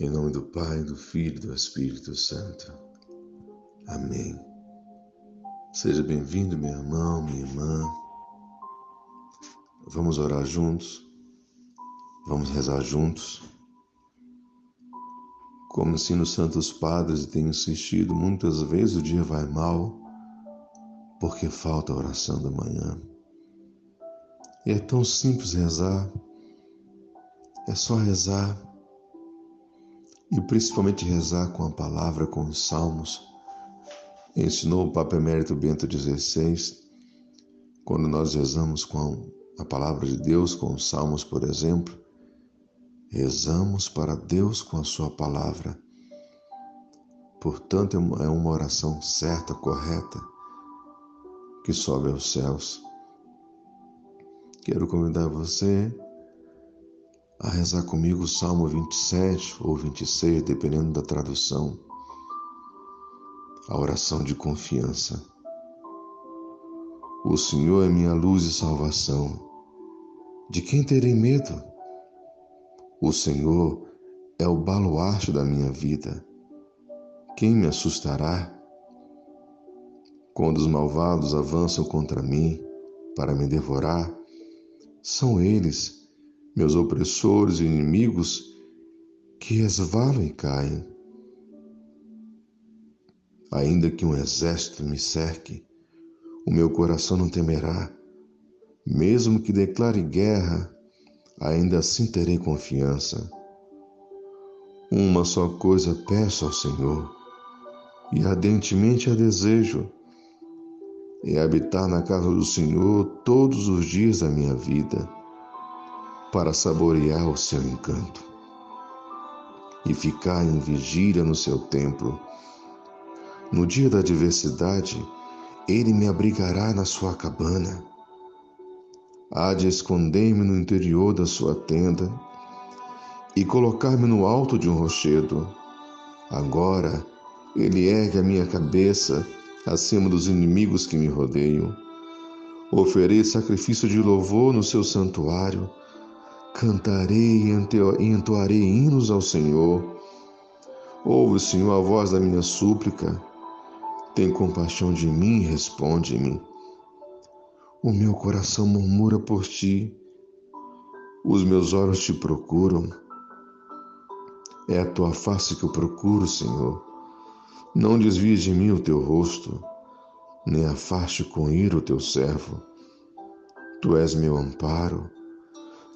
Em nome do Pai, do Filho e do Espírito Santo. Amém. Seja bem-vindo, meu irmão, minha irmã. Vamos orar juntos. Vamos rezar juntos. Como ensino os Santos Padres e tenho insistido, muitas vezes o dia vai mal porque falta a oração da manhã. E é tão simples rezar. É só rezar e principalmente rezar com a palavra, com os salmos. Ensinou o Papa Emérito Bento XVI, quando nós rezamos com a palavra de Deus, com os salmos, por exemplo, rezamos para Deus com a sua palavra. Portanto, é uma oração certa, correta, que sobe aos céus. Quero convidar você a rezar comigo o Salmo 27 ou 26, dependendo da tradução. A oração de confiança. O Senhor é minha luz e salvação. De quem terei medo? O Senhor é o baluarte da minha vida. Quem me assustará? Quando os malvados avançam contra mim para me devorar, são eles meus opressores e inimigos que resvalam e caem. Ainda que um exército me cerque, o meu coração não temerá. Mesmo que declare guerra, ainda assim terei confiança. Uma só coisa peço ao Senhor, e ardentemente a desejo, é habitar na casa do Senhor todos os dias da minha vida para saborear o seu encanto e ficar em vigília no seu templo. No dia da adversidade, ele me abrigará na sua cabana. Há de esconder-me no interior da sua tenda e colocar-me no alto de um rochedo. Agora ele ergue a minha cabeça acima dos inimigos que me rodeiam. Oferei sacrifício de louvor no seu santuário Cantarei e entoarei hinos ao Senhor. Ouve, Senhor, a voz da minha súplica. Tem compaixão de mim e responde-me. O meu coração murmura por ti. Os meus olhos te procuram. É a tua face que eu procuro, Senhor. Não desvies de mim o teu rosto, nem afaste com ira o teu servo. Tu és meu amparo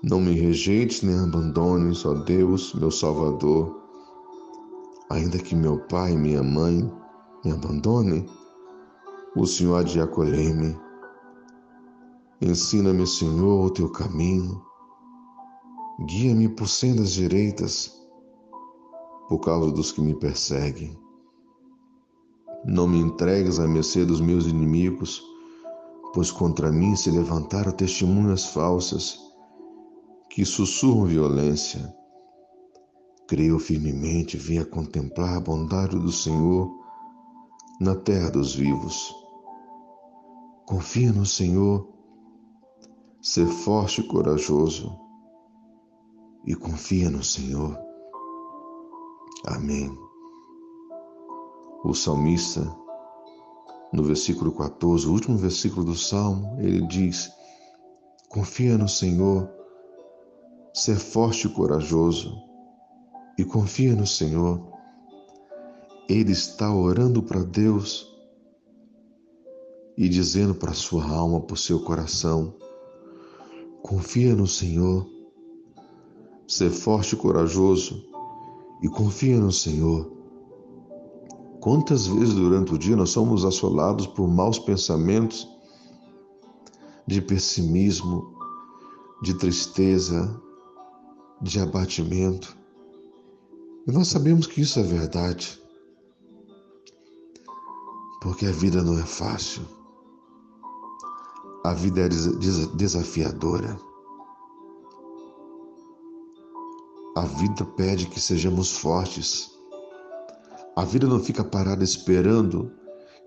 não me rejeites nem abandones, ó Deus, meu Salvador. Ainda que meu pai e minha mãe me abandonem, o Senhor há de acolher-me. Ensina-me, Senhor, o teu caminho. Guia-me por sendas direitas, por causa dos que me perseguem. Não me entregues à mercê dos meus inimigos, pois contra mim se levantaram testemunhas falsas que sussurram violência. Creio firmemente, venha contemplar a bondade do Senhor na terra dos vivos. Confia no Senhor, ser forte e corajoso, e confia no Senhor. Amém. O salmista, no versículo 14, o último versículo do salmo, ele diz: Confia no Senhor ser forte e corajoso e confia no Senhor. Ele está orando para Deus e dizendo para sua alma, para o seu coração: confia no Senhor, ser forte e corajoso e confia no Senhor. Quantas vezes durante o dia nós somos assolados por maus pensamentos, de pessimismo, de tristeza, de abatimento. E nós sabemos que isso é verdade. Porque a vida não é fácil. A vida é desafiadora. A vida pede que sejamos fortes. A vida não fica parada esperando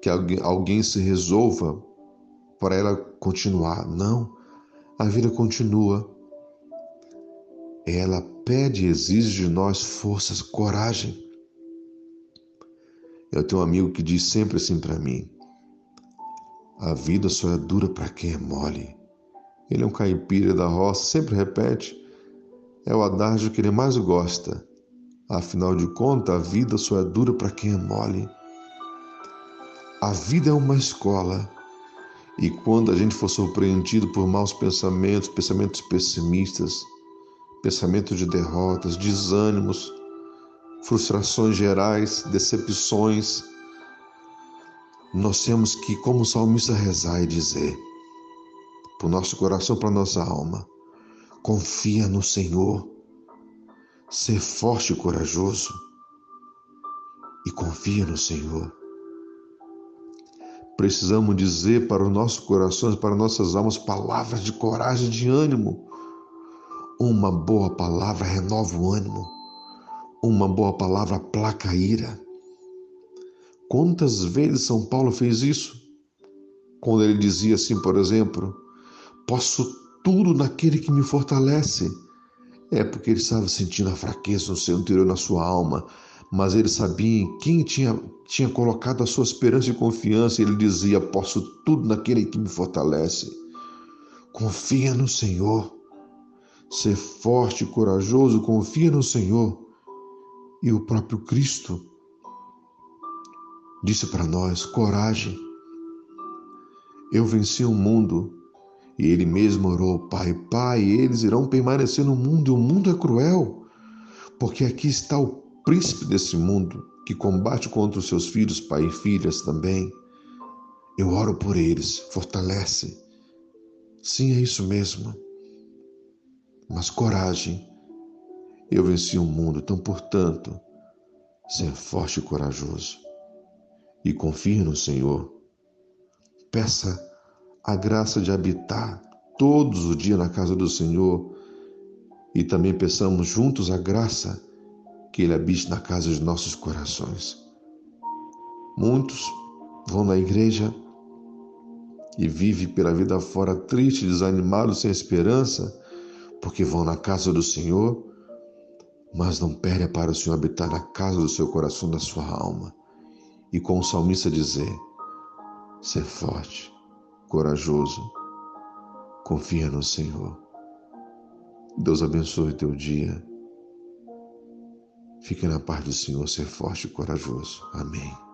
que alguém se resolva para ela continuar. Não. A vida continua ela pede e exige de nós forças, coragem. Eu tenho um amigo que diz sempre assim para mim: a vida só é dura para quem é mole. Ele é um caipira da roça, sempre repete. É o adágio que ele mais gosta. Afinal de contas, a vida só é dura para quem é mole. A vida é uma escola. E quando a gente for surpreendido por maus pensamentos, pensamentos pessimistas, pensamentos de derrotas, desânimos, frustrações gerais, decepções, nós temos que, como salmista, rezar e dizer para o nosso coração, para a nossa alma: confia no Senhor ser forte e corajoso e confia no Senhor. Precisamos dizer para os nossos corações, para nossas almas, palavras de coragem, de ânimo. Uma boa palavra renova o ânimo. Uma boa palavra placa a ira. Quantas vezes São Paulo fez isso? Quando ele dizia assim, por exemplo, posso tudo naquele que me fortalece é porque ele estava sentindo a fraqueza no seu interior, na sua alma, mas ele sabia em quem tinha, tinha colocado a sua esperança e confiança. Ele dizia: Posso tudo naquele que me fortalece. Confia no Senhor. Ser forte e corajoso, confia no Senhor. E o próprio Cristo disse para nós: coragem. Eu venci o mundo e ele mesmo orou, Pai, Pai, eles irão permanecer no mundo, e o mundo é cruel, porque aqui está o príncipe desse mundo, que combate contra os seus filhos, pai e filhas também. Eu oro por eles, fortalece. Sim, é isso mesmo. Mas coragem. Eu venci o mundo, então, portanto, ser forte e corajoso. E confie no Senhor. Peça a graça de habitar todos os dias na casa do Senhor e também peçamos juntos a graça que Ele habite na casa de nossos corações. Muitos vão na igreja e vivem pela vida fora triste, desanimados, sem esperança, porque vão na casa do Senhor, mas não perdem para o Senhor habitar na casa do seu coração, da sua alma. E com o salmista dizer: ser forte, corajoso. Confia no Senhor. Deus abençoe teu dia. Fique na paz do Senhor, ser forte e corajoso. Amém.